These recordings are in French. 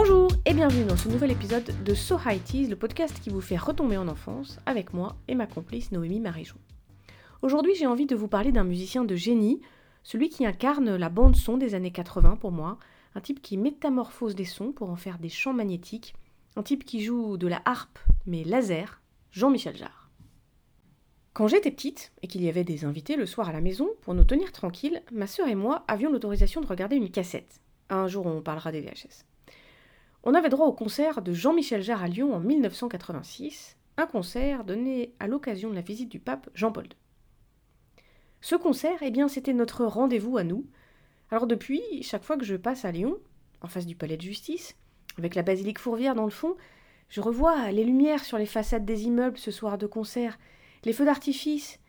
Bonjour et bienvenue dans ce nouvel épisode de So High Teas, le podcast qui vous fait retomber en enfance avec moi et ma complice Noémie Marijon. Aujourd'hui, j'ai envie de vous parler d'un musicien de génie, celui qui incarne la bande son des années 80 pour moi, un type qui métamorphose des sons pour en faire des champs magnétiques, un type qui joue de la harpe mais laser, Jean-Michel Jarre. Quand j'étais petite et qu'il y avait des invités le soir à la maison, pour nous tenir tranquilles, ma sœur et moi avions l'autorisation de regarder une cassette. Un jour, on parlera des VHS. On avait droit au concert de Jean-Michel Jarre à Lyon en 1986, un concert donné à l'occasion de la visite du pape Jean-Paul II. Ce concert, eh bien, c'était notre rendez-vous à nous. Alors depuis, chaque fois que je passe à Lyon, en face du palais de justice, avec la basilique Fourvière dans le fond, je revois les lumières sur les façades des immeubles ce soir de concert, les feux d'artifice,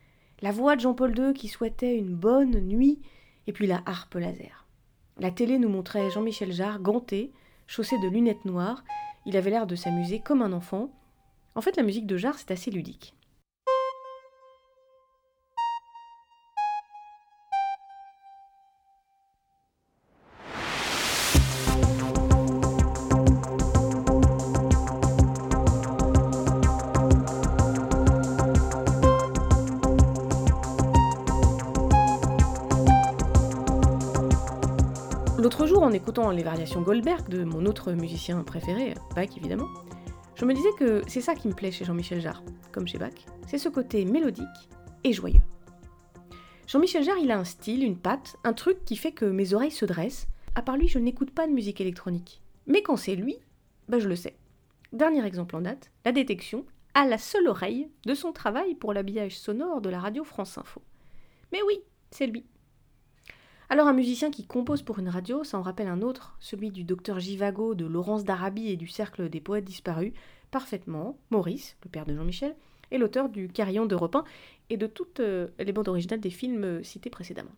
la voix de Jean-Paul II qui souhaitait une bonne nuit, et puis la harpe laser. La télé nous montrait Jean-Michel Jarre ganté, chaussé de lunettes noires, il avait l'air de s'amuser comme un enfant. En fait, la musique de Jarre, c'est assez ludique. L'autre jour, en écoutant les variations Goldberg de mon autre musicien préféré, Bach évidemment, je me disais que c'est ça qui me plaît chez Jean-Michel Jarre, comme chez Bach, c'est ce côté mélodique et joyeux. Jean-Michel Jarre, il a un style, une patte, un truc qui fait que mes oreilles se dressent. À part lui, je n'écoute pas de musique électronique. Mais quand c'est lui, bah je le sais. Dernier exemple en date, la détection à la seule oreille de son travail pour l'habillage sonore de la radio France Info. Mais oui, c'est lui. Alors un musicien qui compose pour une radio, ça en rappelle un autre, celui du docteur Givago, de Laurence d'Arabie et du Cercle des poètes disparus, parfaitement, Maurice, le père de Jean-Michel, et l'auteur du Carillon de Repin et de toutes euh, les bandes originales des films euh, cités précédemment.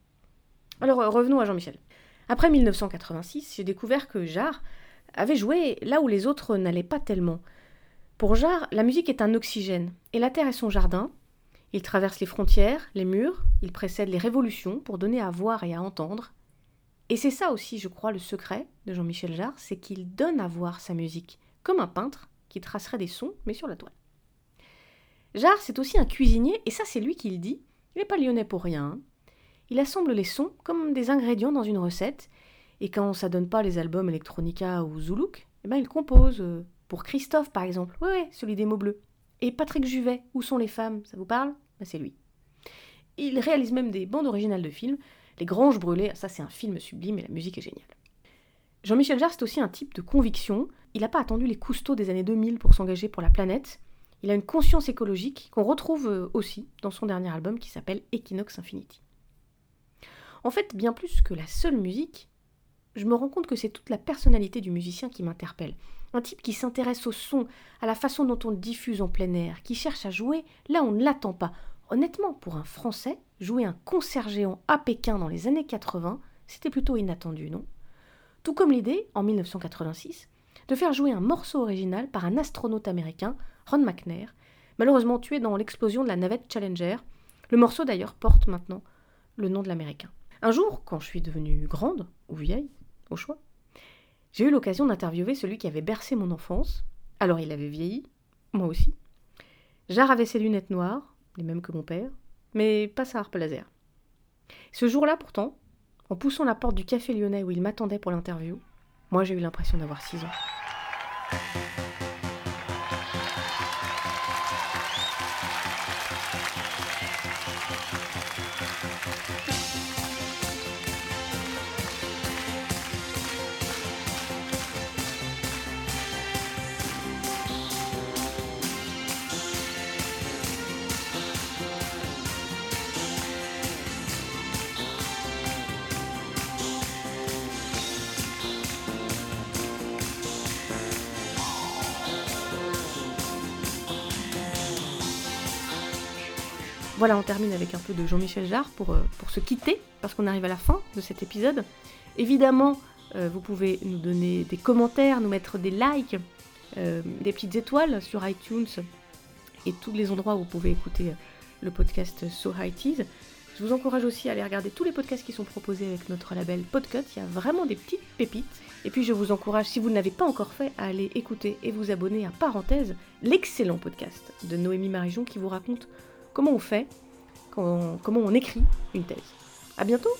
Alors euh, revenons à Jean-Michel. Après 1986, j'ai découvert que Jarre avait joué là où les autres n'allaient pas tellement. Pour Jarre, la musique est un oxygène, et la terre est son jardin, il traverse les frontières, les murs, il précède les révolutions pour donner à voir et à entendre. Et c'est ça aussi, je crois, le secret de Jean-Michel Jarre, c'est qu'il donne à voir sa musique, comme un peintre qui tracerait des sons, mais sur la toile. Jarre, c'est aussi un cuisinier, et ça c'est lui qui le dit, il n'est pas lyonnais pour rien. Hein. Il assemble les sons comme des ingrédients dans une recette, et quand ça donne pas les albums Electronica ou Zoulouk, eh ben il compose, euh, pour Christophe par exemple, oui, oui, celui des mots bleus. Et Patrick Juvet, Où sont les femmes? Ça vous parle? Ben, C'est lui. Il réalise même des bandes originales de films. Les Granges brûlées, ça c'est un film sublime et la musique est géniale. Jean-Michel Jarre, c'est aussi un type de conviction. Il n'a pas attendu les cousteaux des années 2000 pour s'engager pour la planète. Il a une conscience écologique qu'on retrouve euh, aussi dans son dernier album qui s'appelle Equinox Infinity. En fait, bien plus que la seule musique, je me rends compte que c'est toute la personnalité du musicien qui m'interpelle. Un type qui s'intéresse au son, à la façon dont on le diffuse en plein air, qui cherche à jouer là on ne l'attend pas. Honnêtement, pour un Français, jouer un concert géant à Pékin dans les années 80, c'était plutôt inattendu, non? Tout comme l'idée, en 1986, de faire jouer un morceau original par un astronaute américain, Ron McNair, malheureusement tué dans l'explosion de la navette Challenger. Le morceau d'ailleurs porte maintenant le nom de l'américain. Un jour, quand je suis devenue grande, ou vieille, au choix, j'ai eu l'occasion d'interviewer celui qui avait bercé mon enfance. Alors il avait vieilli, moi aussi. Jarre avait ses lunettes noires, les mêmes que mon père, mais pas sa harpe laser. Ce jour-là, pourtant, en poussant la porte du café lyonnais où il m'attendait pour l'interview, moi j'ai eu l'impression d'avoir six ans. Voilà, on termine avec un peu de Jean-Michel Jarre euh, pour, se quitter, parce qu'on arrive à la fin de cet épisode. Évidemment, euh, vous pouvez nous donner des commentaires, nous mettre des likes, euh, des petites étoiles sur iTunes et tous les endroits où vous pouvez écouter le podcast So High Tease. Je vous encourage aussi à aller regarder tous les podcasts qui sont proposés avec notre label Podcut. Il y a vraiment des petites pépites. Et puis je vous encourage, si vous ne l'avez pas encore fait, à aller écouter et vous abonner à Parenthèse, l'excellent podcast de Noémie Marijon qui vous raconte comment on fait, comment on écrit une thèse. À bientôt!